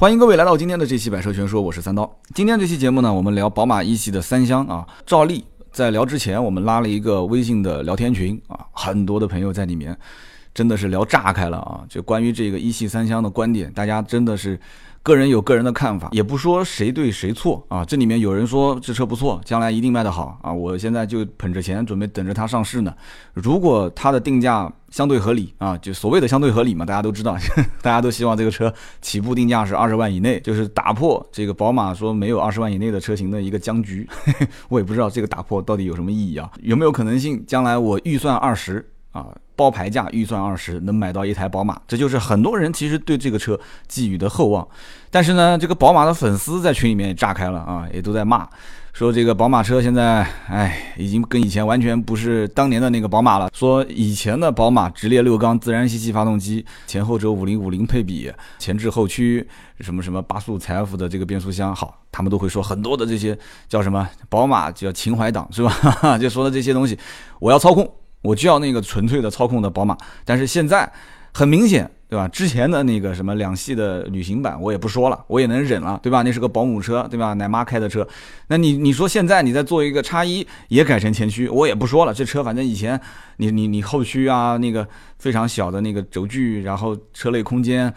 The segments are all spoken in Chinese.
欢迎各位来到今天的这期百车全说，我是三刀。今天这期节目呢，我们聊宝马一系的三厢啊。照例在聊之前，我们拉了一个微信的聊天群啊，很多的朋友在里面，真的是聊炸开了啊。就关于这个一系三厢的观点，大家真的是。个人有个人的看法，也不说谁对谁错啊。这里面有人说这车不错，将来一定卖得好啊。我现在就捧着钱，准备等着它上市呢。如果它的定价相对合理啊，就所谓的相对合理嘛，大家都知道，大家都希望这个车起步定价是二十万以内，就是打破这个宝马说没有二十万以内的车型的一个僵局。我也不知道这个打破到底有什么意义啊？有没有可能性将来我预算二十啊？包牌价预算二十能买到一台宝马，这就是很多人其实对这个车寄予的厚望。但是呢，这个宝马的粉丝在群里面也炸开了啊，也都在骂，说这个宝马车现在，哎，已经跟以前完全不是当年的那个宝马了。说以前的宝马直列六缸自然吸气发动机，前后轴五零五零配比，前置后驱，什么什么八速财富的这个变速箱，好，他们都会说很多的这些叫什么宝马叫情怀党是吧？就说的这些东西，我要操控。我就要那个纯粹的操控的宝马，但是现在很明显，对吧？之前的那个什么两系的旅行版，我也不说了，我也能忍了，对吧？那是个保姆车，对吧？奶妈开的车，那你你说现在你再做一个叉一，也改成前驱，我也不说了，这车反正以前你你你后驱啊，那个非常小的那个轴距，然后车内空间，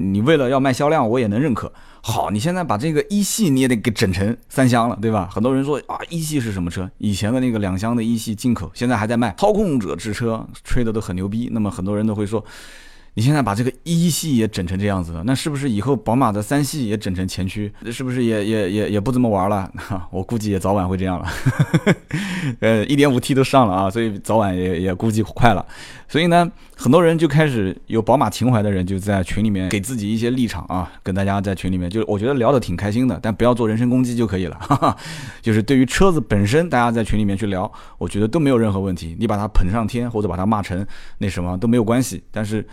你为了要卖销量，我也能认可。好，你现在把这个一系你也得给整成三厢了，对吧？很多人说啊，一系是什么车？以前的那个两厢的一系进口，现在还在卖，操控者之车，吹的都很牛逼。那么很多人都会说。你现在把这个一系也整成这样子了，那是不是以后宝马的三系也整成前驱？是不是也也也也不怎么玩了？我估计也早晚会这样了。呃，一点五 T 都上了啊，所以早晚也也估计快了。所以呢，很多人就开始有宝马情怀的人就在群里面给自己一些立场啊，跟大家在群里面就我觉得聊得挺开心的，但不要做人身攻击就可以了。就是对于车子本身，大家在群里面去聊，我觉得都没有任何问题。你把它捧上天或者把它骂成那什么都没有关系，但是。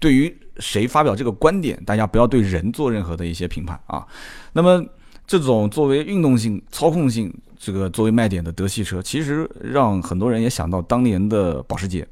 对于谁发表这个观点，大家不要对人做任何的一些评判啊。那么，这种作为运动性、操控性这个作为卖点的德系车，其实让很多人也想到当年的保时捷，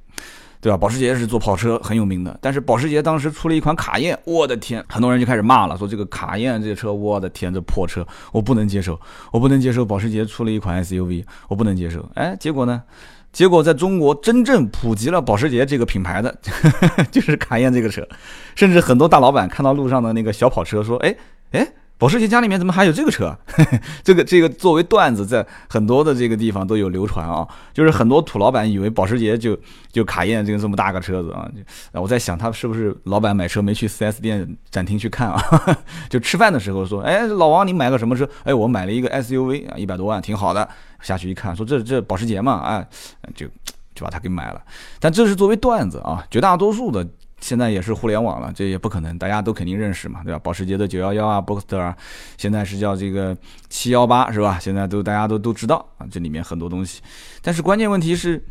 对吧？保时捷是做跑车很有名的，但是保时捷当时出了一款卡宴，我的天，很多人就开始骂了，说这个卡宴这车，我的天，这破车，我不能接受，我不能接受保时捷出了一款 SUV，我不能接受。哎，结果呢？结果在中国真正普及了保时捷这个品牌的，就是卡宴这个车，甚至很多大老板看到路上的那个小跑车，说：“哎，哎。”保时捷家里面怎么还有这个车？这个这个作为段子，在很多的这个地方都有流传啊。就是很多土老板以为保时捷就就卡宴这个这么大个车子啊。我在想，他是不是老板买车没去 4S 店展厅去看啊？就吃饭的时候说：“哎，老王，你买个什么车？”哎，我买了一个 SUV 啊，一百多万，挺好的。下去一看，说这这保时捷嘛，哎，就就把它给买了。但这是作为段子啊，绝大多数的。现在也是互联网了，这也不可能，大家都肯定认识嘛，对吧？保时捷的九幺幺啊，Boxster 啊，现在是叫这个七幺八，是吧？现在都大家都都知道啊，这里面很多东西。但是关键问题是，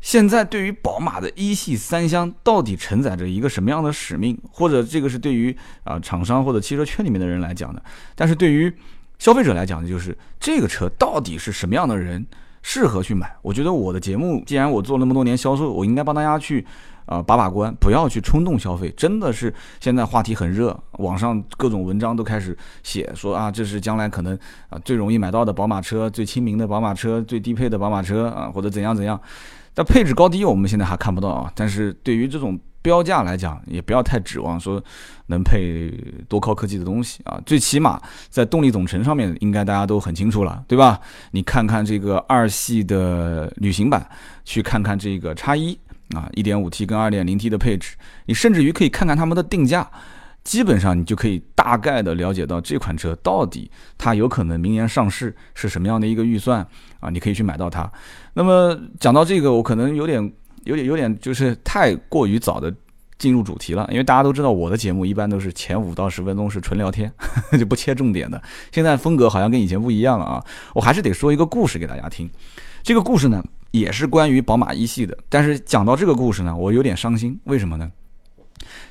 现在对于宝马的一系三厢到底承载着一个什么样的使命？或者这个是对于啊厂商或者汽车圈里面的人来讲的？但是对于消费者来讲的就是这个车到底是什么样的人适合去买？我觉得我的节目，既然我做那么多年销售，我应该帮大家去。啊，把把关，不要去冲动消费。真的是现在话题很热，网上各种文章都开始写说啊，这是将来可能啊最容易买到的宝马车，最亲民的宝马车，最低配的宝马车啊，或者怎样怎样。但配置高低我们现在还看不到啊。但是对于这种标价来讲，也不要太指望说能配多高科技的东西啊。最起码在动力总成上面，应该大家都很清楚了，对吧？你看看这个二系的旅行版，去看看这个叉一。啊，一点五 T 跟二点零 T 的配置，你甚至于可以看看他们的定价，基本上你就可以大概的了解到这款车到底它有可能明年上市是什么样的一个预算啊，你可以去买到它。那么讲到这个，我可能有点、有点、有点就是太过于早的进入主题了，因为大家都知道我的节目一般都是前五到十分钟是纯聊天，就不切重点的。现在风格好像跟以前不一样了啊，我还是得说一个故事给大家听。这个故事呢？也是关于宝马一系的，但是讲到这个故事呢，我有点伤心。为什么呢？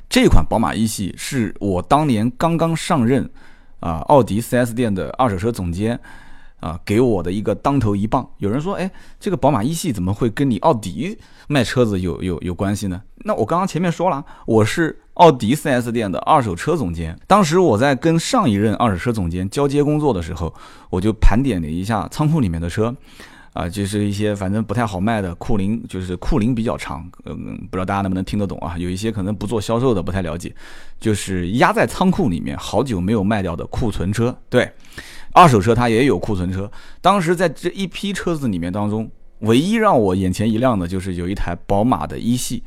这款宝马一系是我当年刚刚上任啊，奥迪 4S 店的二手车总监啊，给我的一个当头一棒。有人说，哎，这个宝马一系怎么会跟你奥迪卖车子有有有关系呢？那我刚刚前面说了，我是奥迪 4S 店的二手车总监。当时我在跟上一任二手车总监交接工作的时候，我就盘点了一下仓库里面的车。啊，就是一些反正不太好卖的库龄，就是库龄比较长，嗯，不知道大家能不能听得懂啊？有一些可能不做销售的不太了解，就是压在仓库里面好久没有卖掉的库存车。对，二手车它也有库存车。当时在这一批车子里面当中，唯一让我眼前一亮的就是有一台宝马的一系。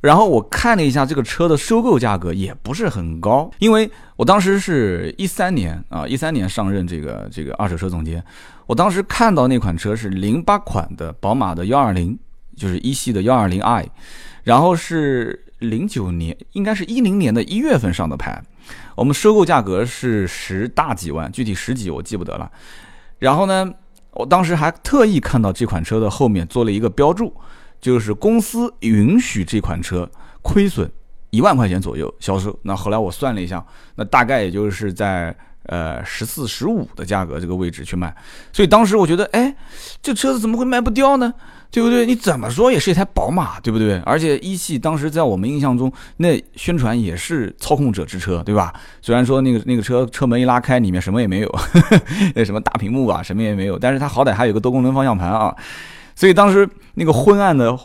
然后我看了一下这个车的收购价格也不是很高，因为我当时是一三年啊，一三年上任这个这个二手车总监，我当时看到那款车是零八款的宝马的幺二零，就是一系的幺二零 i，然后是零九年，应该是一零年的一月份上的牌，我们收购价格是十大几万，具体十几我记不得了。然后呢，我当时还特意看到这款车的后面做了一个标注。就是公司允许这款车亏损一万块钱左右销售。那后来我算了一下，那大概也就是在呃十四十五的价格这个位置去卖。所以当时我觉得，哎，这车子怎么会卖不掉呢？对不对？你怎么说也是一台宝马，对不对？而且一汽当时在我们印象中，那宣传也是操控者之车，对吧？虽然说那个那个车车门一拉开，里面什么也没有，那什么大屏幕啊，什么也没有，但是它好歹还有个多功能方向盘啊。所以当时那个昏暗的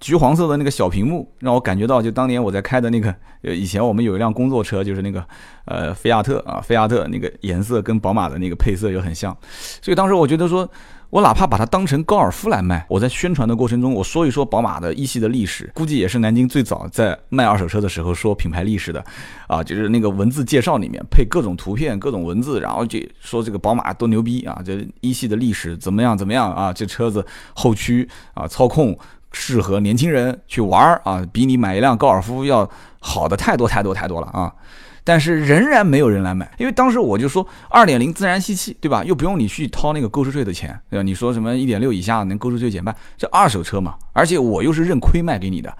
橘黄色的那个小屏幕，让我感觉到就当年我在开的那个，呃，以前我们有一辆工作车，就是那个呃菲亚特啊，菲亚特那个颜色跟宝马的那个配色又很像，所以当时我觉得说。我哪怕把它当成高尔夫来卖，我在宣传的过程中，我说一说宝马的一系的历史，估计也是南京最早在卖二手车的时候说品牌历史的，啊，就是那个文字介绍里面配各种图片、各种文字，然后就说这个宝马多牛逼啊，这一系的历史怎么样怎么样啊，这车子后驱啊操控适合年轻人去玩儿啊，比你买一辆高尔夫要好的太多太多太多了啊。但是仍然没有人来买，因为当时我就说二点零自然吸气，对吧？又不用你去掏那个购置税的钱，对吧？你说什么一点六以下能购置税减半，这二手车嘛，而且我又是认亏卖给你的，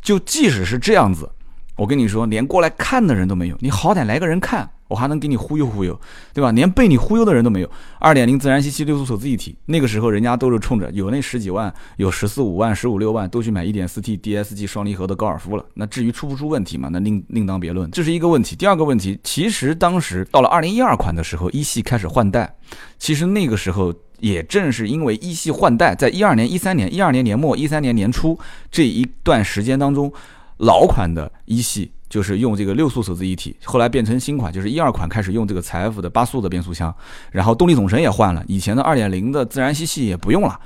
就即使是这样子，我跟你说，连过来看的人都没有，你好歹来个人看。我还能给你忽悠忽悠，对吧？连被你忽悠的人都没有。二点零自然吸气六速手自一体，那个时候人家都是冲着有那十几万、有十四五万、十五六万都去买一点四 T DSG 双离合的高尔夫了。那至于出不出问题嘛，那另另当别论。这是一个问题。第二个问题，其实当时到了二零一二款的时候，一系开始换代。其实那个时候也正是因为一系换代，在一二年、一三年、一二年年末、一三年年初这一段时间当中，老款的一系。就是用这个六速手自一体，后来变成新款，就是一二款开始用这个采埃孚的八速的变速箱，然后动力总成也换了，以前的二点零的自然吸气也不用了，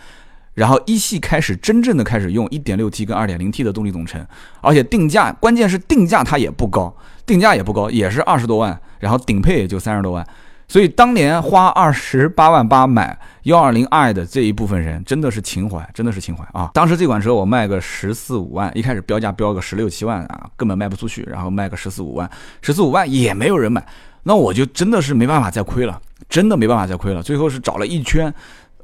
然后一系开始真正的开始用一点六 T 跟二点零 T 的动力总成，而且定价关键是定价它也不高，定价也不高，也是二十多万，然后顶配也就三十多万。所以当年花二十八万八买幺二零 i 的这一部分人，真的是情怀，真的是情怀啊！当时这款车我卖个十四五万，一开始标价标个十六七万啊，根本卖不出去，然后卖个十四五万，十四五万也没有人买，那我就真的是没办法再亏了，真的没办法再亏了。最后是找了一圈。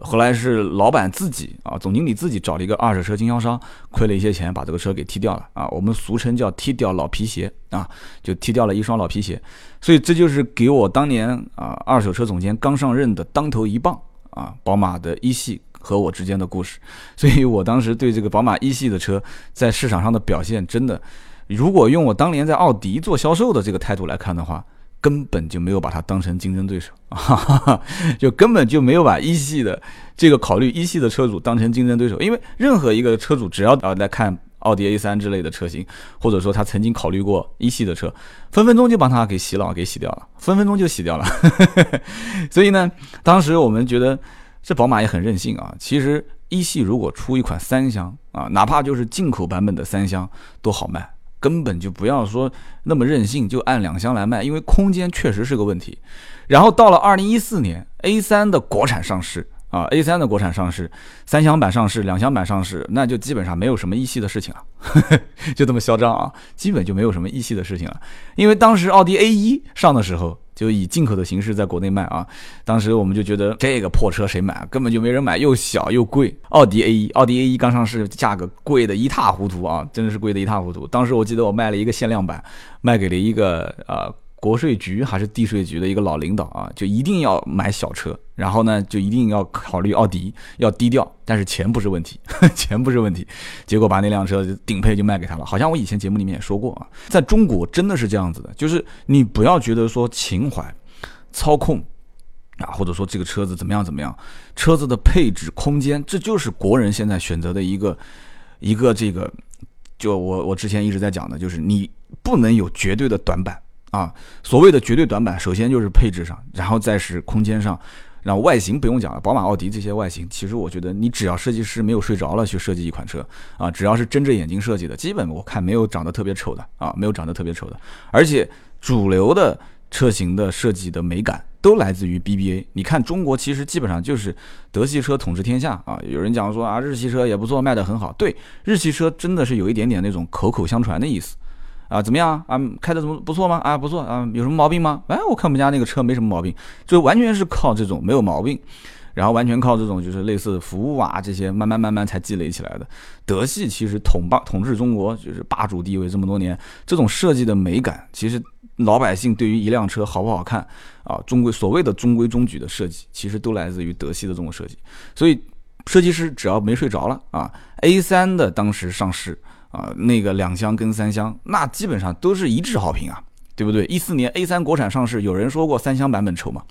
后来是老板自己啊，总经理自己找了一个二手车经销商，亏了一些钱，把这个车给踢掉了啊。我们俗称叫踢掉老皮鞋啊，就踢掉了一双老皮鞋。所以这就是给我当年啊二手车总监刚上任的当头一棒啊，宝马的一系和我之间的故事。所以我当时对这个宝马一系的车在市场上的表现，真的，如果用我当年在奥迪做销售的这个态度来看的话。根本就没有把它当成竞争对手啊，就根本就没有把一系的这个考虑一系的车主当成竞争对手，因为任何一个车主只要啊来看奥迪 A 三之类的车型，或者说他曾经考虑过一系的车，分分钟就把它给洗脑给洗掉了，分分钟就洗掉了。所以呢，当时我们觉得这宝马也很任性啊。其实一系如果出一款三厢啊，哪怕就是进口版本的三厢，都好卖。根本就不要说那么任性，就按两厢来卖，因为空间确实是个问题。然后到了二零一四年，A 三的国产上市啊，A 三的国产上市，三厢版上市，两厢版上市，那就基本上没有什么一系的事情了，就这么嚣张啊，基本就没有什么一系的事情了。因为当时奥迪 A 一上的时候。就以进口的形式在国内卖啊，当时我们就觉得这个破车谁买？根本就没人买，又小又贵。奥迪 A 一，奥迪 A 一刚上市，价格贵的一塌糊涂啊，真的是贵的一塌糊涂。当时我记得我卖了一个限量版，卖给了一个呃国税局还是地税局的一个老领导啊，就一定要买小车，然后呢就一定要考虑奥迪，要低调，但是钱不是问题，钱不是问题，结果把那辆车顶配就卖给他了。好像我以前节目里面也说过啊，在中国真的是这样子的，就是你不要觉得说情怀、操控啊，或者说这个车子怎么样怎么样，车子的配置、空间，这就是国人现在选择的一个一个这个，就我我之前一直在讲的，就是你不能有绝对的短板。啊，所谓的绝对短板，首先就是配置上，然后再是空间上，然后外形不用讲了，宝马、奥迪这些外形，其实我觉得你只要设计师没有睡着了去设计一款车啊，只要是睁着眼睛设计的，基本我看没有长得特别丑的啊，没有长得特别丑的，而且主流的车型的设计的美感都来自于 BBA。你看中国其实基本上就是德系车统治天下啊，有人讲说啊日系车也不错，卖得很好，对，日系车真的是有一点点那种口口相传的意思。啊，怎么样啊？开的怎么不错吗？啊，不错啊，有什么毛病吗？哎，我看我们家那个车没什么毛病，就完全是靠这种没有毛病，然后完全靠这种就是类似服务啊这些慢慢慢慢才积累起来的。德系其实统霸统治中国就是霸主地位这么多年，这种设计的美感，其实老百姓对于一辆车好不好看啊，中规所谓的中规中矩的设计，其实都来自于德系的这种设计。所以设计师只要没睡着了啊，A3 的当时上市。啊，那个两厢跟三厢，那基本上都是一致好评啊，对不对？一四年 A 三国产上市，有人说过三厢版本丑吗？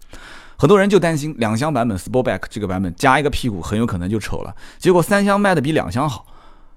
很多人就担心两厢版本 Sportback 这个版本加一个屁股，很有可能就丑了。结果三厢卖的比两厢好，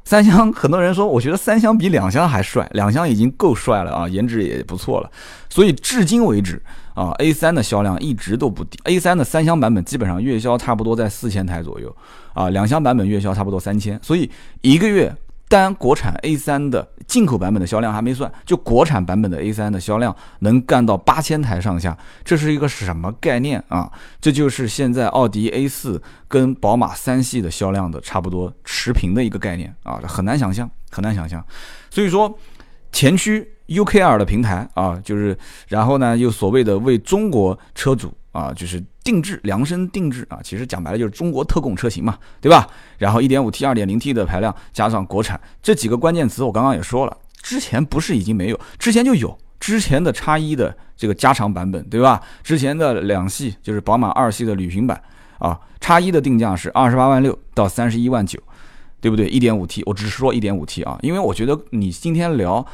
三厢很多人说，我觉得三厢比两厢还帅，两厢已经够帅了啊，颜值也不错了。所以至今为止啊，A 三的销量一直都不低，A 三的三厢版本基本上月销差不多在四千台左右啊，两厢版本月销差不多三千，所以一个月。单国产 A3 的进口版本的销量还没算，就国产版本的 A3 的销量能干到八千台上下，这是一个什么概念啊？这就是现在奥迪 A4 跟宝马三系的销量的差不多持平的一个概念啊，很难想象，很难想象。所以说，前驱 UKR 的平台啊，就是然后呢，又所谓的为中国车主。啊，就是定制量身定制啊，其实讲白了就是中国特供车型嘛，对吧？然后 1.5T、2.0T 的排量加上国产这几个关键词，我刚刚也说了，之前不是已经没有，之前就有之前的叉一的这个加长版本，对吧？之前的两系就是宝马二系的旅行版啊，叉一的定价是二十八万六到三十一万九，对不对？1.5T，我只是说 1.5T 啊，因为我觉得你今天聊。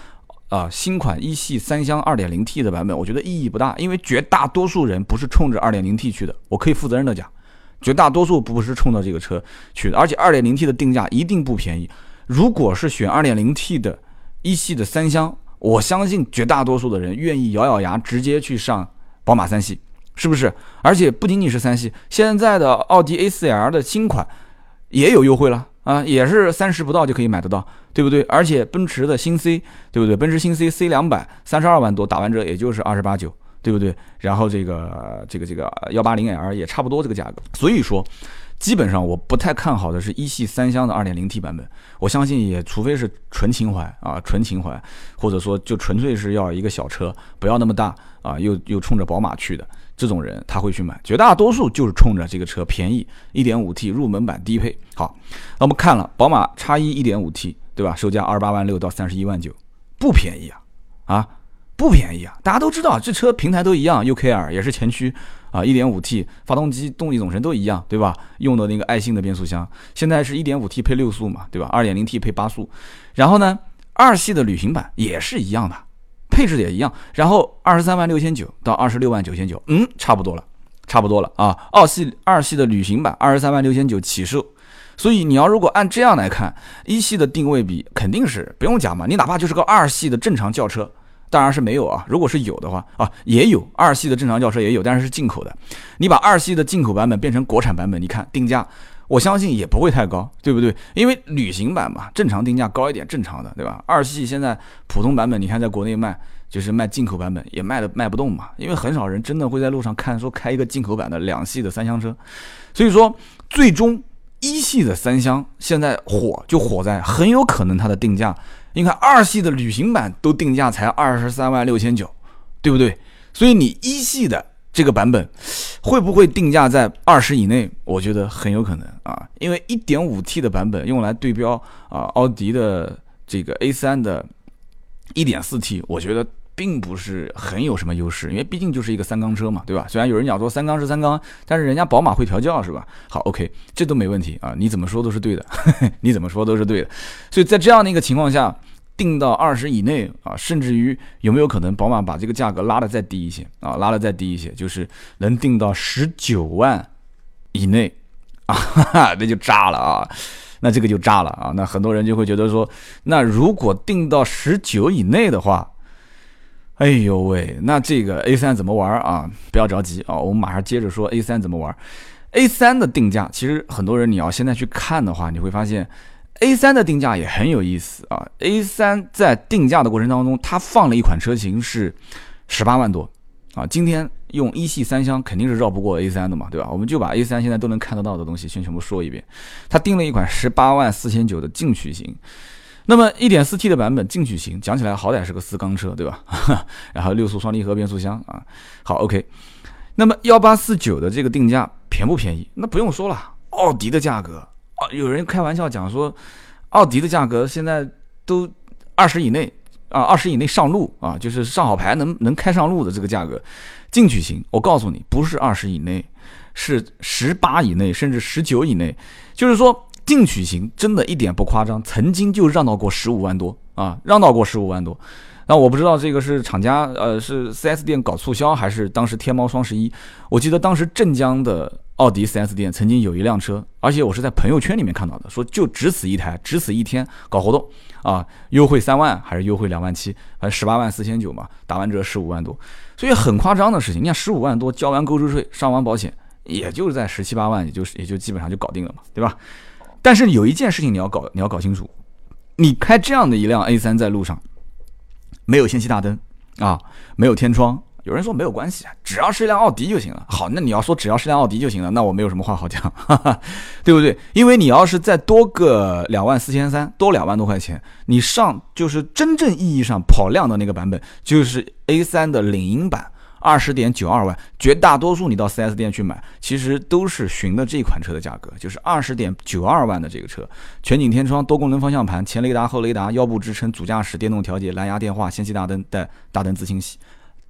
啊，新款一系三厢 2.0T 的版本，我觉得意义不大，因为绝大多数人不是冲着 2.0T 去的。我可以负责任的讲，绝大多数不是冲着这个车去的，而且 2.0T 的定价一定不便宜。如果是选 2.0T 的一系的三厢，我相信绝大多数的人愿意咬咬牙直接去上宝马三系，是不是？而且不仅仅是三系，现在的奥迪 A4L 的新款也有优惠了。啊，也是三十不到就可以买得到，对不对？而且奔驰的新 C，对不对？奔驰新 C C 两百三十二万多，打完折也就是二十八九，对不对？然后这个这个这个幺八零 L 也差不多这个价格，所以说，基本上我不太看好的是一系三厢的二点零 T 版本，我相信也除非是纯情怀啊，纯情怀，或者说就纯粹是要一个小车，不要那么大啊，又又冲着宝马去的。这种人他会去买，绝大多数就是冲着这个车便宜，1.5T 入门版低配。好，那我们看了宝马叉一 1.5T，对吧？售价二十八万六到三十一万九，不便宜啊，啊，不便宜啊！大家都知道这车平台都一样，UKR 也是前驱啊，1.5T 发动机动力总成都一样，对吧？用的那个爱信的变速箱，现在是 1.5T 配六速嘛，对吧？2.0T 配八速，然后呢，二系的旅行版也是一样的。配置也一样，然后二十三万六千九到二十六万九千九，嗯，差不多了，差不多了啊。二系二系的旅行版二十三万六千九起售，所以你要如果按这样来看，一系的定位比肯定是不用讲嘛。你哪怕就是个二系的正常轿车，当然是没有啊。如果是有的话啊，也有二系的正常轿车也有，但是是进口的。你把二系的进口版本变成国产版本，你看定价。我相信也不会太高，对不对？因为旅行版嘛，正常定价高一点，正常的，对吧？二系现在普通版本，你看在国内卖，就是卖进口版本也卖的卖不动嘛，因为很少人真的会在路上看说开一个进口版的两系的三厢车，所以说最终一系的三厢现在火就火在很有可能它的定价，你看二系的旅行版都定价才二十三万六千九，对不对？所以你一系的。这个版本会不会定价在二十以内？我觉得很有可能啊，因为一点五 T 的版本用来对标啊奥迪的这个 A 三的一点四 T，我觉得并不是很有什么优势，因为毕竟就是一个三缸车嘛，对吧？虽然有人讲说三缸是三缸，但是人家宝马会调教，是吧？好，OK，这都没问题啊，你怎么说都是对的，你怎么说都是对的。所以在这样的一个情况下，定到二十以内啊，甚至于有没有可能宝马把这个价格拉得再低一些啊？拉得再低一些，就是能定到十九万以内啊，那就炸了啊！那这个就炸了啊！那很多人就会觉得说，那如果定到十九以内的话，哎呦喂，那这个 A 三怎么玩啊？不要着急啊，我们马上接着说 A 三怎么玩。A 三的定价，其实很多人你要现在去看的话，你会发现 A 三的定价也很有意思啊。A 三在定价的过程当中，它放了一款车型是十八万多啊。今天用一系三厢肯定是绕不过 A 三的嘛，对吧？我们就把 A 三现在都能看得到的东西先全部说一遍。它定了一款十八万四千九的进取型。那么一点四 T 的版本进取型，讲起来好歹是个四缸车，对吧？然后六速双离合变速箱啊，好 OK。那么幺八四九的这个定价便不便宜？那不用说了，奥迪的价格啊，有人开玩笑讲说，奥迪的价格现在都二十以内啊，二十以内上路啊，就是上好牌能能开上路的这个价格，进取型，我告诉你，不是二十以内，是十八以内，甚至十九以内，就是说。进取型真的一点不夸张，曾经就让到过十五万多啊，让到过十五万多。那我不知道这个是厂家呃是 4S 店搞促销，还是当时天猫双十一。我记得当时镇江的奥迪 4S 店曾经有一辆车，而且我是在朋友圈里面看到的，说就只此一台，只此一天搞活动啊，优惠三万还是优惠两万七，反正十八万四千九嘛，打完折十五万多，所以很夸张的事情。你看十五万多交完购置税，上完保险，也就是在十七八万，也就是也就基本上就搞定了嘛，对吧？但是有一件事情你要搞，你要搞清楚，你开这样的一辆 A3 在路上，没有氙气大灯啊，没有天窗。有人说没有关系啊，只要是一辆奥迪就行了。好，那你要说只要是辆奥迪就行了，那我没有什么话好讲，哈哈，对不对？因为你要是再多个两万四千三，多两万多块钱，你上就是真正意义上跑量的那个版本，就是 A 三的领英版。二十点九二万，绝大多数你到 4S 店去买，其实都是寻的这款车的价格，就是二十点九二万的这个车，全景天窗、多功能方向盘、前雷达、后雷达、腰部支撑、主驾驶电动调节、蓝牙电话、氙气大灯带大灯自清洗，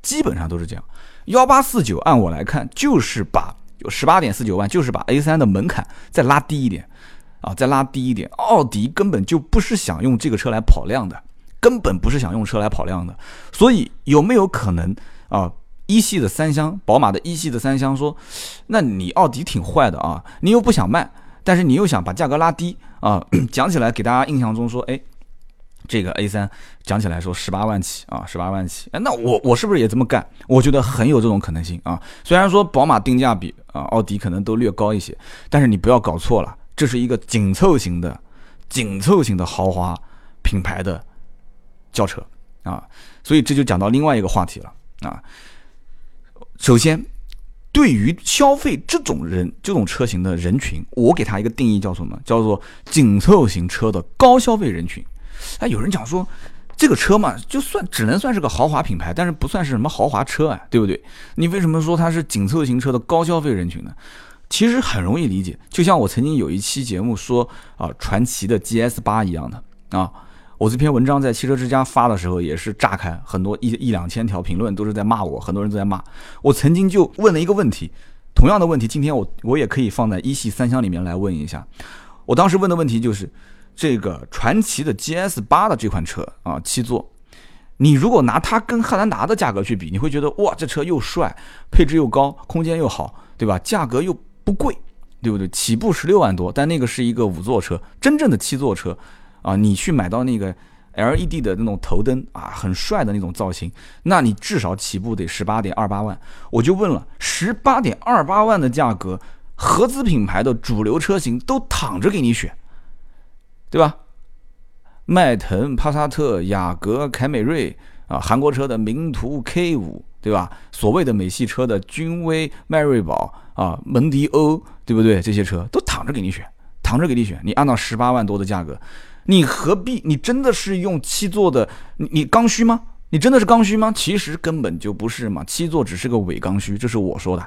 基本上都是这样。幺八四九，按我来看，就是把十八点四九万，就是把 A 三的门槛再拉低一点啊，再拉低一点。奥迪根本就不是想用这个车来跑量的，根本不是想用车来跑量的，所以有没有可能啊？一系的三厢，宝马的一系的三厢说，那你奥迪挺坏的啊，你又不想卖，但是你又想把价格拉低啊，讲起来给大家印象中说，哎，这个 A 三讲起来说十八万起啊，十八万起，哎，那我我是不是也这么干？我觉得很有这种可能性啊。虽然说宝马定价比啊奥迪可能都略高一些，但是你不要搞错了，这是一个紧凑型的、紧凑型的豪华品牌的轿车啊，所以这就讲到另外一个话题了啊。首先，对于消费这种人、这种车型的人群，我给他一个定义，叫什么？叫做紧凑型车的高消费人群。哎，有人讲说，这个车嘛，就算只能算是个豪华品牌，但是不算是什么豪华车啊，对不对？你为什么说它是紧凑型车的高消费人群呢？其实很容易理解，就像我曾经有一期节目说啊，传奇的 GS 八一样的啊。我这篇文章在汽车之家发的时候也是炸开，很多一一两千条评论都是在骂我，很多人都在骂我。曾经就问了一个问题，同样的问题，今天我我也可以放在一系三厢里面来问一下。我当时问的问题就是，这个传奇的 GS 八的这款车啊，七座，你如果拿它跟汉兰达的价格去比，你会觉得哇，这车又帅，配置又高，空间又好，对吧？价格又不贵，对不对？起步十六万多，但那个是一个五座车，真正的七座车。啊，你去买到那个 LED 的那种头灯啊，很帅的那种造型，那你至少起步得十八点二八万。我就问了，十八点二八万的价格，合资品牌的主流车型都躺着给你选，对吧？迈腾、帕萨特、雅阁、凯美瑞啊，韩国车的名图 K 五，对吧？所谓的美系车的君威、迈锐宝啊、蒙迪欧，对不对？这些车都躺着给你选，躺着给你选。你按照十八万多的价格。你何必？你真的是用七座的？你你刚需吗？你真的是刚需吗？其实根本就不是嘛，七座只是个伪刚需，这是我说的。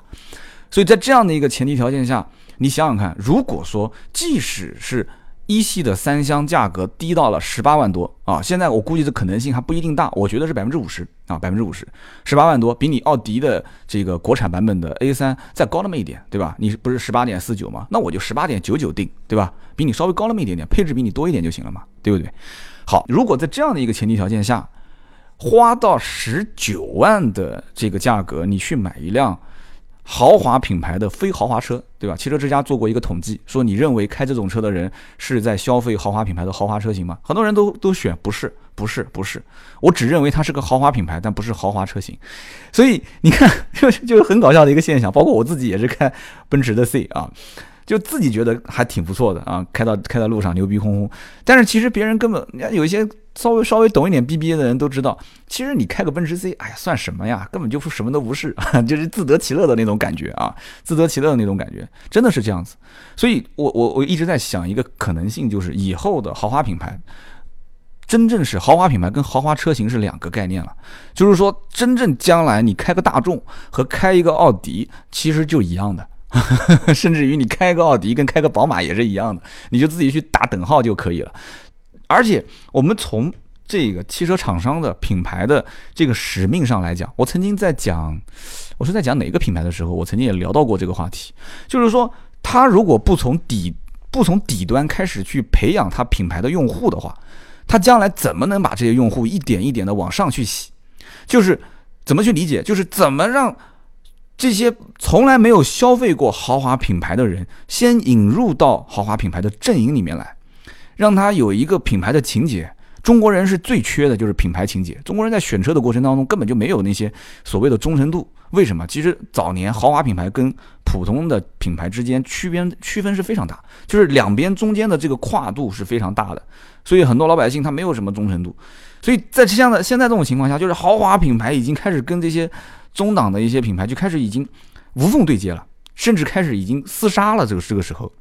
所以在这样的一个前提条件下，你想想看，如果说即使是一系的三厢价格低到了十八万多啊！现在我估计这可能性还不一定大，我觉得是百分之五十啊，百分之五十，十八万多，比你奥迪的这个国产版本的 A 三再高那么一点，对吧？你不是十八点四九吗？那我就十八点九九定，对吧？比你稍微高那么一点点，配置比你多一点就行了嘛，对不对？好，如果在这样的一个前提条件下，花到十九万的这个价格，你去买一辆。豪华品牌的非豪华车，对吧？汽车之家做过一个统计，说你认为开这种车的人是在消费豪华品牌的豪华车型吗？很多人都都选不是，不是，不是。我只认为它是个豪华品牌，但不是豪华车型。所以你看，就就是很搞笑的一个现象。包括我自己也是开奔驰的 C 啊。就自己觉得还挺不错的啊，开到开到路上牛逼哄哄，但是其实别人根本，你看有一些稍微稍微懂一点 BBA 的人都知道，其实你开个奔驰 C，哎呀算什么呀，根本就什么都不是，就是自得其乐的那种感觉啊，自得其乐的那种感觉，真的是这样子。所以我我我一直在想一个可能性，就是以后的豪华品牌，真正是豪华品牌跟豪华车型是两个概念了，就是说真正将来你开个大众和开一个奥迪其实就一样的。甚至于你开个奥迪跟开个宝马也是一样的，你就自己去打等号就可以了。而且我们从这个汽车厂商的品牌的这个使命上来讲，我曾经在讲，我是在讲哪个品牌的时候，我曾经也聊到过这个话题，就是说他如果不从底不从底端开始去培养他品牌的用户的话，他将来怎么能把这些用户一点一点的往上去洗？就是怎么去理解？就是怎么让？这些从来没有消费过豪华品牌的人，先引入到豪华品牌的阵营里面来，让他有一个品牌的情节。中国人是最缺的就是品牌情节。中国人在选车的过程当中根本就没有那些所谓的忠诚度。为什么？其实早年豪华品牌跟普通的品牌之间区别区分是非常大，就是两边中间的这个跨度是非常大的。所以很多老百姓他没有什么忠诚度。所以在这样的现在这种情况下，就是豪华品牌已经开始跟这些。中档的一些品牌就开始已经无缝对接了，甚至开始已经厮杀了。这个这个时候，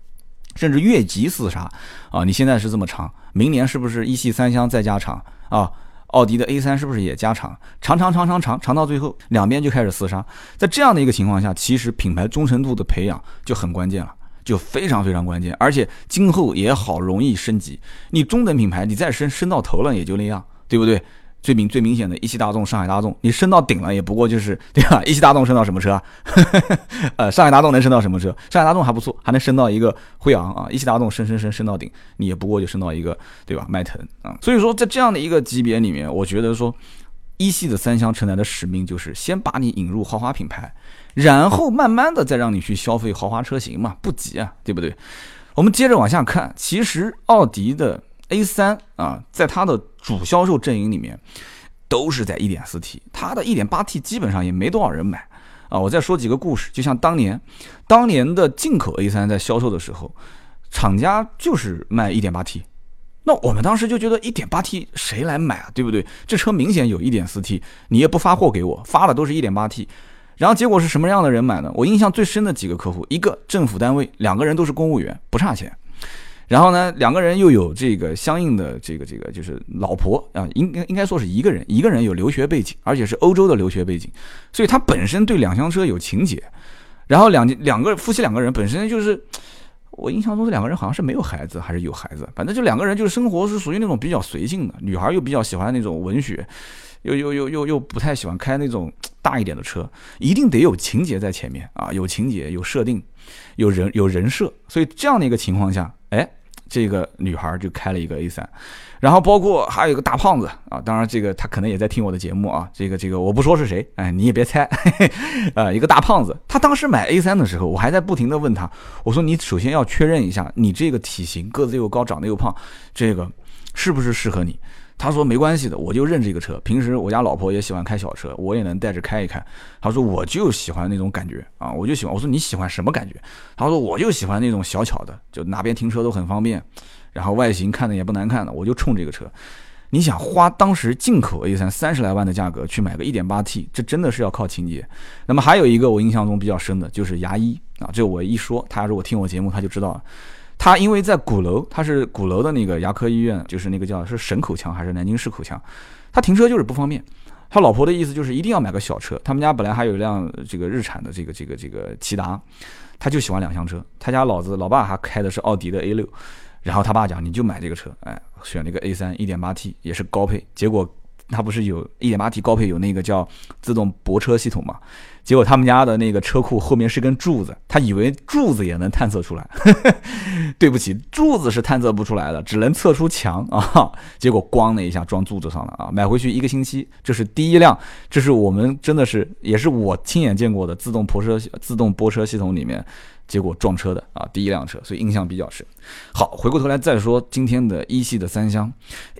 甚至越级厮杀啊！你现在是这么长，明年是不是一系三厢再加长啊？奥迪的 A 三是不是也加长？长长长长长长到最后，两边就开始厮杀。在这样的一个情况下，其实品牌忠诚度的培养就很关键了，就非常非常关键，而且今后也好容易升级。你中等品牌，你再升升到头了也就那样，对不对？最明最明显的一汽大众、上海大众，你升到顶了也不过就是对吧？一汽大众升到什么车啊？呃，上海大众能升到什么车？上海大众还不错，还能升到一个辉昂啊！一汽大众升升升升到顶，你也不过就升到一个对吧？迈腾啊！所以说在这样的一个级别里面，我觉得说一系的三厢承担的使命就是先把你引入豪华品牌，然后慢慢的再让你去消费豪华车型嘛，不急啊，对不对？我们接着往下看，其实奥迪的。A 三啊，在它的主销售阵营里面，都是在 1.4T，它的 1.8T 基本上也没多少人买啊。我再说几个故事，就像当年，当年的进口 A 三在销售的时候，厂家就是卖 1.8T，那我们当时就觉得 1.8T 谁来买啊，对不对？这车明显有 1.4T，你也不发货给我，发的都是一点八 T，然后结果是什么样的人买呢？我印象最深的几个客户，一个政府单位，两个人都是公务员，不差钱。然后呢，两个人又有这个相应的这个这个，就是老婆啊，应该应该说是一个人，一个人有留学背景，而且是欧洲的留学背景，所以他本身对两厢车有情节。然后两两个夫妻两个人本身就是，我印象中这两个人好像是没有孩子还是有孩子，反正就两个人就是生活是属于那种比较随性的，女孩又比较喜欢那种文学，又又又又又不太喜欢开那种大一点的车，一定得有情节在前面啊，有情节有设定，有人有人设，所以这样的一个情况下，哎。这个女孩就开了一个 A 三，然后包括还有一个大胖子啊，当然这个他可能也在听我的节目啊，这个这个我不说是谁，哎，你也别猜，呃，一个大胖子，他当时买 A 三的时候，我还在不停的问他，我说你首先要确认一下，你这个体型，个子又高，长得又胖，这个是不是适合你？他说没关系的，我就认这个车。平时我家老婆也喜欢开小车，我也能带着开一开。他说我就喜欢那种感觉啊，我就喜欢。我说你喜欢什么感觉？他说我就喜欢那种小巧的，就哪边停车都很方便，然后外形看的也不难看的，我就冲这个车。你想花当时进口 A 三三十来万的价格去买个 1.8T，这真的是要靠情节。那么还有一个我印象中比较深的就是牙医啊，这我一说，他如果听我节目他就知道了。他因为在鼓楼，他是鼓楼的那个牙科医院，就是那个叫是省口腔还是南京市口腔，他停车就是不方便。他老婆的意思就是一定要买个小车。他们家本来还有一辆这个日产的这个这个这个骐达，他就喜欢两厢车。他家老子老爸还开的是奥迪的 A 六，然后他爸讲你就买这个车，哎，选了一个 A 三一点八 T 也是高配，结果他不是有一点八 T 高配有那个叫自动泊车系统嘛？结果他们家的那个车库后面是根柱子，他以为柱子也能探测出来，对不起，柱子是探测不出来的，只能测出墙啊。结果咣的一下撞柱子上了啊！买回去一个星期，这是第一辆，这是我们真的是也是我亲眼见过的自动泊车自动泊车系统里面，结果撞车的啊，第一辆车，所以印象比较深。好，回过头来再说今天的一系的三厢，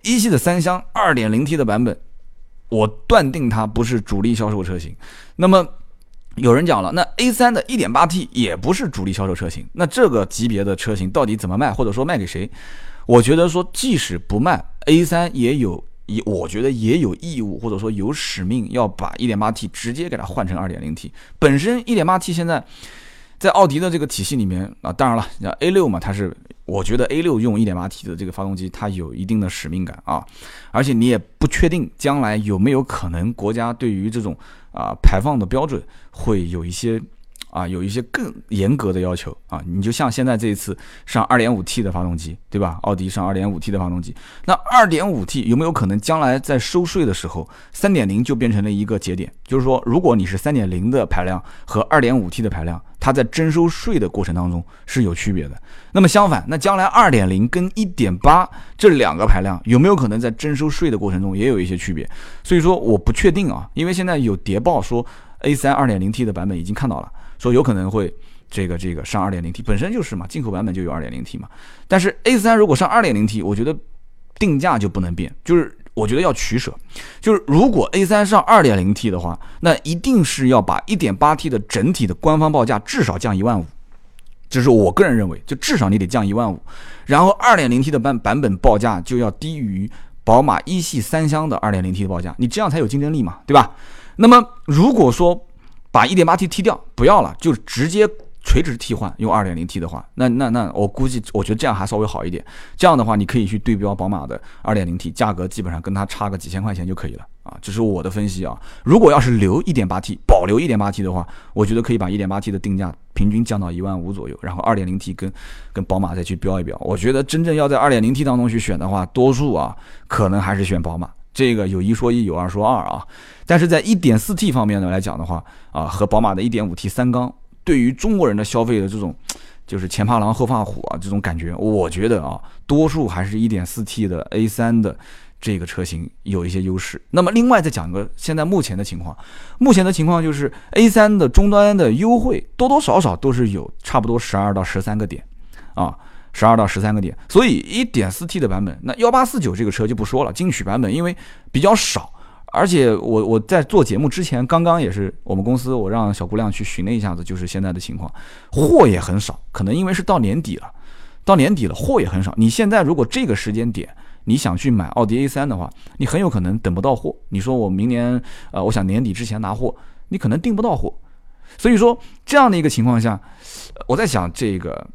一系的三厢二点零 T 的版本，我断定它不是主力销售车型，那么。有人讲了，那 A 三的一点八 T 也不是主力销售车型，那这个级别的车型到底怎么卖，或者说卖给谁？我觉得说，即使不卖 A 三，也有也我觉得也有义务或者说有使命要把 1.8T 直接给它换成 2.0T。本身 1.8T 现在在奥迪的这个体系里面啊，当然了，像 A 六嘛，它是我觉得 A 六用 1.8T 的这个发动机，它有一定的使命感啊，而且你也不确定将来有没有可能国家对于这种。啊，排放的标准会有一些啊，有一些更严格的要求啊。你就像现在这一次上 2.5T 的发动机，对吧？奥迪上 2.5T 的发动机，那 2.5T 有没有可能将来在收税的时候，3.0就变成了一个节点？就是说，如果你是3.0的排量和 2.5T 的排量，它在征收税的过程当中是有区别的。那么相反，那将来2.0跟1.8这两个排量有没有可能在征收税的过程中也有一些区别？所以说我不确定啊，因为现在有谍报说 A3 2.0T 的版本已经看到了，说有可能会这个这个上 2.0T，本身就是嘛，进口版本就有 2.0T 嘛。但是 A3 如果上 2.0T，我觉得定价就不能变，就是我觉得要取舍，就是如果 A3 上 2.0T 的话，那一定是要把 1.8T 的整体的官方报价至少降一万五。这是我个人认为，就至少你得降一万五，然后二点零 T 的版版本报价就要低于宝马一系三厢的二点零 T 的报价，你这样才有竞争力嘛，对吧？那么如果说把一点八 T 踢掉，不要了，就直接。垂直替换用 2.0T 的话，那那那我估计，我觉得这样还稍微好一点。这样的话，你可以去对标宝马的 2.0T，价格基本上跟它差个几千块钱就可以了啊。这是我的分析啊。如果要是留 1.8T，保留 1.8T 的话，我觉得可以把 1.8T 的定价平均降到一万五左右，然后 2.0T 跟跟宝马再去标一标。我觉得真正要在 2.0T 当中去选的话，多数啊可能还是选宝马。这个有一说一，有二说二啊。但是在 1.4T 方面呢来讲的话啊，和宝马的 1.5T 三缸。对于中国人的消费的这种，就是前怕狼后怕虎啊，这种感觉，我觉得啊，多数还是 1.4T 的 A3 的这个车型有一些优势。那么，另外再讲个现在目前的情况，目前的情况就是 A3 的终端的优惠多多少少都是有差不多十二到十三个点啊，十二到十三个点。所以一点四 T 的版本，那幺八四九这个车就不说了，进取版本因为比较少。而且我我在做节目之前，刚刚也是我们公司，我让小姑娘去询了一下子，就是现在的情况，货也很少，可能因为是到年底了，到年底了，货也很少。你现在如果这个时间点你想去买奥迪 A 三的话，你很有可能等不到货。你说我明年呃，我想年底之前拿货，你可能订不到货。所以说这样的一个情况下，我在想这个。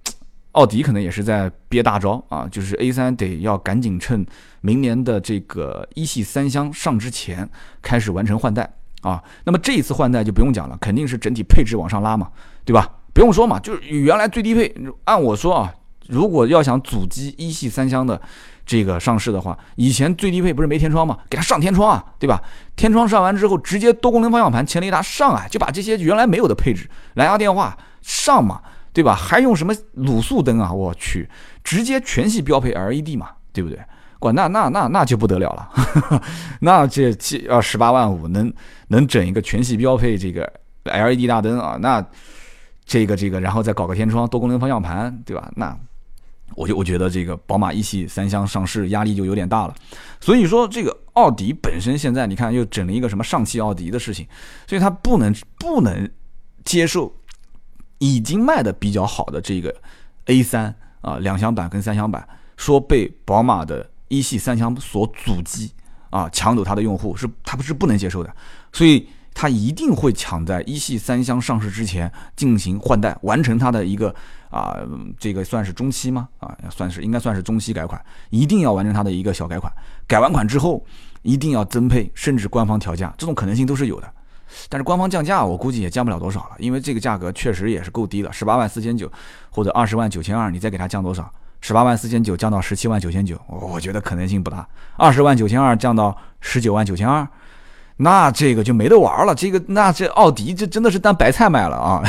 奥迪可能也是在憋大招啊，就是 A3 得要赶紧趁明年的这个一系三厢上之前开始完成换代啊。那么这一次换代就不用讲了，肯定是整体配置往上拉嘛，对吧？不用说嘛，就是原来最低配，按我说啊，如果要想阻击一系三厢的这个上市的话，以前最低配不是没天窗嘛？给它上天窗啊，对吧？天窗上完之后，直接多功能方向盘、前雷达上啊，就把这些原来没有的配置，蓝牙电话上嘛。对吧？还用什么卤素灯啊？我去，直接全系标配 LED 嘛，对不对？管那那那那就不得了了，那这七要十八万五能能整一个全系标配这个 LED 大灯啊？那这个这个，然后再搞个天窗、多功能方向盘，对吧？那我就我觉得这个宝马一系三厢上市压力就有点大了。所以说，这个奥迪本身现在你看又整了一个什么上汽奥迪的事情，所以它不能不能接受。已经卖的比较好的这个 A3 啊，两厢版跟三厢版，说被宝马的一系三厢所阻击啊，抢走它的用户是它不是不能接受的，所以它一定会抢在一系三厢上市之前进行换代，完成它的一个啊，这个算是中期吗？啊，算是应该算是中期改款，一定要完成它的一个小改款，改完款之后一定要增配，甚至官方调价，这种可能性都是有的。但是官方降价，我估计也降不了多少了，因为这个价格确实也是够低了，十八万四千九或者二十万九千二，你再给它降多少？十八万四千九降到十七万九千九，我觉得可能性不大。二十万九千二降到十九万九千二，那这个就没得玩了。这个那这奥迪这真的是当白菜卖了啊！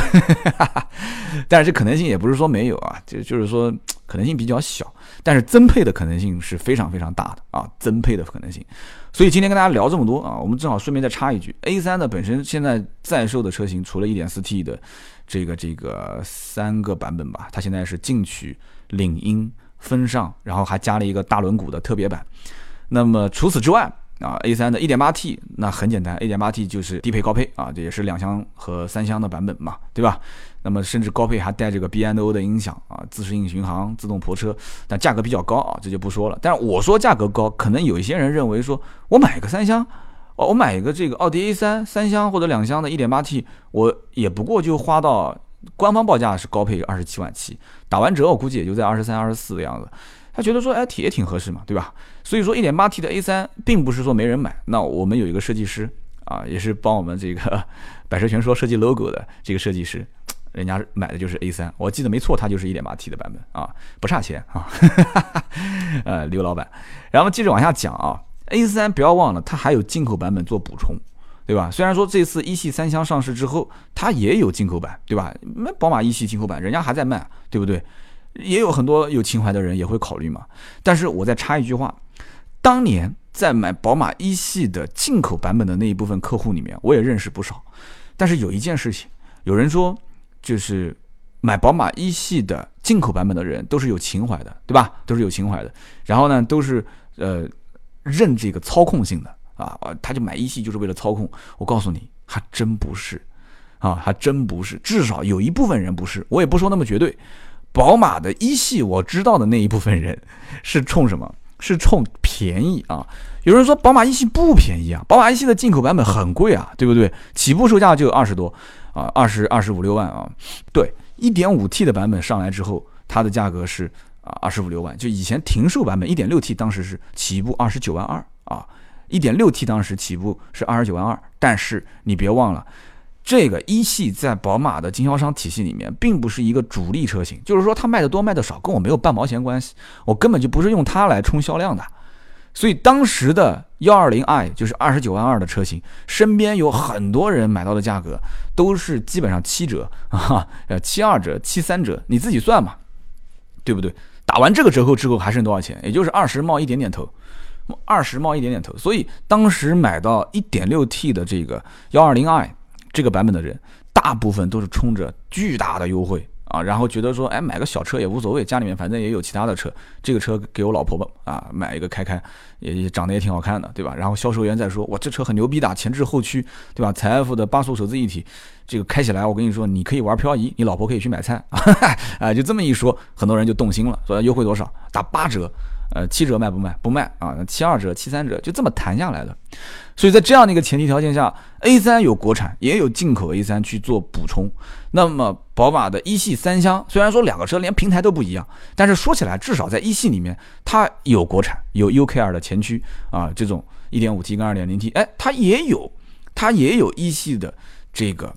但是这可能性也不是说没有啊，就就是说可能性比较小，但是增配的可能性是非常非常大的啊，增配的可能性。所以今天跟大家聊这么多啊，我们正好顺便再插一句，A3 的本身现在在售的车型，除了 1.4T 的这个这个三个版本吧，它现在是进取、领英、风尚，然后还加了一个大轮毂的特别版。那么除此之外，啊，A3 的 1.8T 那很简单，1.8T 就是低配高配啊，这也是两厢和三厢的版本嘛，对吧？那么甚至高配还带这个 B&O 的音响啊，自适应巡航、自动泊车，但价格比较高啊，这就不说了。但是我说价格高，可能有一些人认为说，我买个三厢，哦，我买一个这个奥迪 A3 三厢或者两厢的 1.8T，我也不过就花到官方报价是高配二十七万七，打完折我估计也就在二十三、二十四的样子。他觉得说，哎，也挺合适嘛，对吧？所以说，1.8T 的 A3 并不是说没人买。那我们有一个设计师啊，也是帮我们这个 百车全说设计 logo 的这个设计师，人家买的就是 A3，我记得没错，它就是 1.8T 的版本啊，不差钱啊。呃，刘老板，然后接着往下讲啊，A3 不要忘了，它还有进口版本做补充，对吧？虽然说这次一系三厢上市之后，它也有进口版，对吧？那宝马一系进口版，人家还在卖，对不对？也有很多有情怀的人也会考虑嘛，但是我再插一句话，当年在买宝马一系的进口版本的那一部分客户里面，我也认识不少。但是有一件事情，有人说就是买宝马一系的进口版本的人都是有情怀的，对吧？都是有情怀的。然后呢，都是呃认这个操控性的啊，他就买一系就是为了操控。我告诉你，还真不是啊，还真不是。至少有一部分人不是，我也不说那么绝对。宝马的一系，我知道的那一部分人是冲什么？是冲便宜啊！有人说宝马一系不便宜啊，宝马一系的进口版本很贵啊，对不对？起步售价就有二十多啊，二十二十五六万啊。对，一点五 T 的版本上来之后，它的价格是啊二十五六万。就以前停售版本一点六 T 当时是起步二十九万二啊，一点六 T 当时起步是二十九万二。但是你别忘了。这个一系在宝马的经销商体系里面，并不是一个主力车型，就是说它卖的多卖的少，跟我没有半毛钱关系，我根本就不是用它来冲销量的。所以当时的幺二零 i 就是二十九万二的车型，身边有很多人买到的价格都是基本上七折啊，呃七二折、七三折，你自己算嘛，对不对？打完这个折扣之后还剩多少钱？也就是二十冒一点点头，二十冒一点点头。所以当时买到一点六 T 的这个幺二零 i。这个版本的人，大部分都是冲着巨大的优惠啊，然后觉得说，哎，买个小车也无所谓，家里面反正也有其他的车，这个车给我老婆吧，啊，买一个开开，也也长得也挺好看的，对吧？然后销售员再说，我这车很牛逼的，前置后驱，对吧？财富的八速手自一体，这个开起来，我跟你说，你可以玩漂移，你老婆可以去买菜，啊，就这么一说，很多人就动心了，说优惠多少？打八折。呃，七折卖不卖？不卖啊！七二折、七三折就这么谈下来的。所以在这样的一个前提条件下，A3 有国产，也有进口 A3 去做补充。那么宝马的一系三厢，虽然说两个车连平台都不一样，但是说起来，至少在一系里面，它有国产，有 UKR 的前驱啊，这种 1.5T 跟 2.0T，哎，它也有，它也有一系的这个。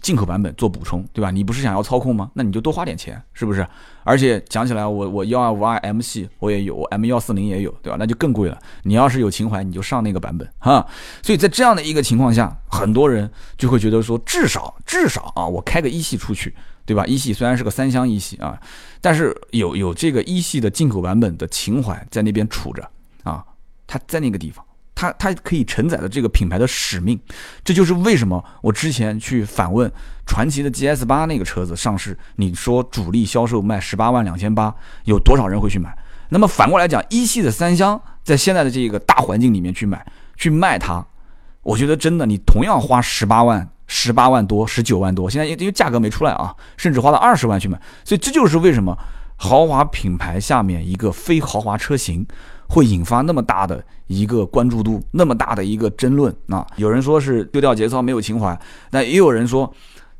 进口版本做补充，对吧？你不是想要操控吗？那你就多花点钱，是不是？而且讲起来，我我幺二五二 M 系我也有，M 幺四零也有，对吧？那就更贵了。你要是有情怀，你就上那个版本哈。所以在这样的一个情况下，很多人就会觉得说，至少至少啊，我开个一系出去，对吧？一系虽然是个三厢一系啊，但是有有这个一系的进口版本的情怀在那边杵着啊，它在那个地方。它它可以承载的这个品牌的使命，这就是为什么我之前去反问传奇的 GS 八那个车子上市，你说主力销售卖十八万两千八，有多少人会去买？那么反过来讲，一系的三厢在现在的这个大环境里面去买去卖它，我觉得真的你同样花十八万、十八万多、十九万多，现在因为价格没出来啊，甚至花了二十万去买，所以这就是为什么豪华品牌下面一个非豪华车型。会引发那么大的一个关注度，那么大的一个争论啊！有人说是丢掉节操，没有情怀，那也有人说，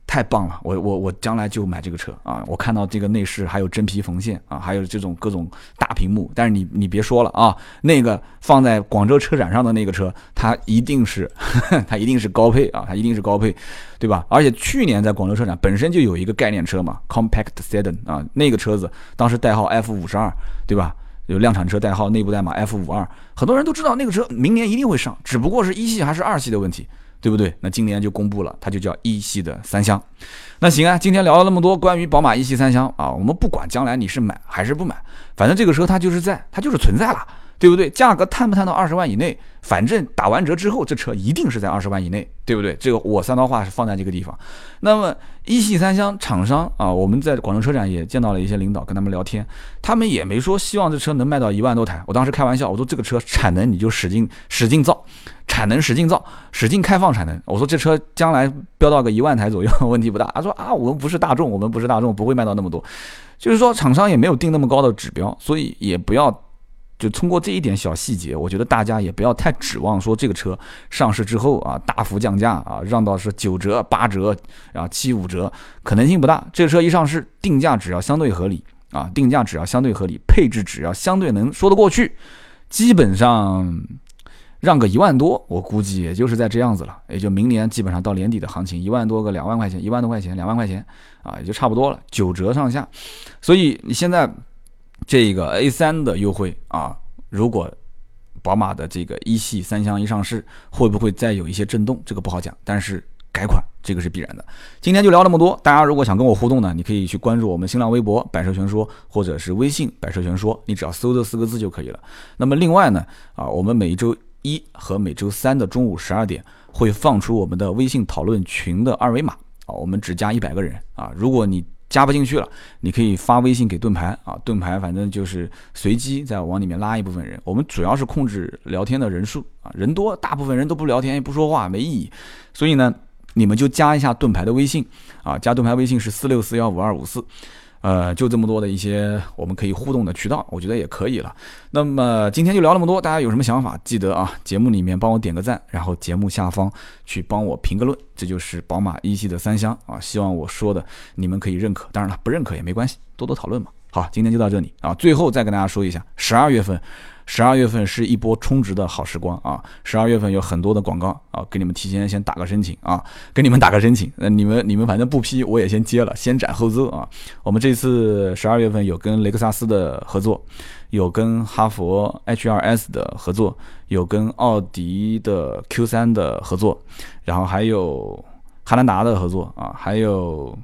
太棒了，我我我将来就买这个车啊！我看到这个内饰还有真皮缝线啊，还有这种各种大屏幕。但是你你别说了啊，那个放在广州车展上的那个车，它一定是 它一定是高配啊，它一定是高配，对吧？而且去年在广州车展本身就有一个概念车嘛，Compact Sedan 啊，那个车子当时代号 F 五十二，对吧？有量产车代号，内部代码 F 五二，很多人都知道那个车明年一定会上，只不过是一系还是二系的问题。对不对？那今年就公布了，它就叫一系的三厢。那行啊，今天聊了那么多关于宝马一系三厢啊，我们不管将来你是买还是不买，反正这个车它就是在，它就是存在了。对不对？价格探不探到二十万以内？反正打完折之后，这车一定是在二十万以内，对不对？这个我三刀话是放在这个地方。那么一系三厢厂商啊，我们在广州车展也见到了一些领导，跟他们聊天，他们也没说希望这车能卖到一万多台。我当时开玩笑，我说这个车产能你就使劲使劲造，产能使劲造，使劲开放产能。我说这车将来飙到个一万台左右，问题不大。他说啊，我们不是大众，我们不是大众，不会卖到那么多。就是说厂商也没有定那么高的指标，所以也不要。就通过这一点小细节，我觉得大家也不要太指望说这个车上市之后啊大幅降价啊，让到是九折、八折，然后七五折，可能性不大。这个车一上市，定价只要相对合理啊，定价只要相对合理，配置只要相对能说得过去，基本上让个一万多，我估计也就是在这样子了。也就明年基本上到年底的行情，一万多个两万块钱，一万多块钱，两万块钱啊，也就差不多了，九折上下。所以你现在。这个 A 三的优惠啊，如果宝马的这个一系三厢一上市，会不会再有一些震动？这个不好讲，但是改款这个是必然的。今天就聊那么多，大家如果想跟我互动呢，你可以去关注我们新浪微博“百车全说”或者是微信“百车全说”，你只要搜这四个字就可以了。那么另外呢，啊，我们每周一和每周三的中午十二点会放出我们的微信讨论群的二维码啊，我们只加一百个人啊，如果你加不进去了，你可以发微信给盾牌啊，盾牌反正就是随机再往里面拉一部分人。我们主要是控制聊天的人数啊，人多大部分人都不聊天也不说话没意义，所以呢，你们就加一下盾牌的微信啊，加盾牌微信是四六四幺五二五四。呃，就这么多的一些我们可以互动的渠道，我觉得也可以了。那么今天就聊那么多，大家有什么想法，记得啊，节目里面帮我点个赞，然后节目下方去帮我评个论。这就是宝马一系的三厢啊，希望我说的你们可以认可，当然了，不认可也没关系，多多讨论嘛。好，今天就到这里啊，最后再跟大家说一下，十二月份。十二月份是一波充值的好时光啊！十二月份有很多的广告啊，给你们提前先打个申请啊，给你们打个申请。那你们你们反正不批，我也先接了，先斩后奏啊！我们这次十二月份有跟雷克萨斯的合作，有跟哈佛 H2S 的合作，有跟奥迪的 Q3 的合作，然后还有汉兰达的合作啊，还有。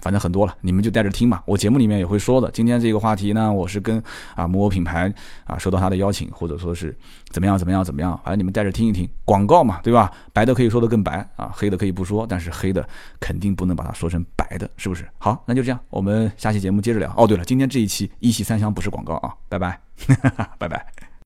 反正很多了，你们就带着听嘛。我节目里面也会说的。今天这个话题呢，我是跟啊某品牌啊收到他的邀请，或者说是怎么样怎么样怎么样，反正你们带着听一听。广告嘛，对吧？白的可以说的更白啊，黑的可以不说，但是黑的肯定不能把它说成白的，是不是？好，那就这样，我们下期节目接着聊。哦，对了，今天这一期一系三厢不是广告啊，拜拜，拜拜。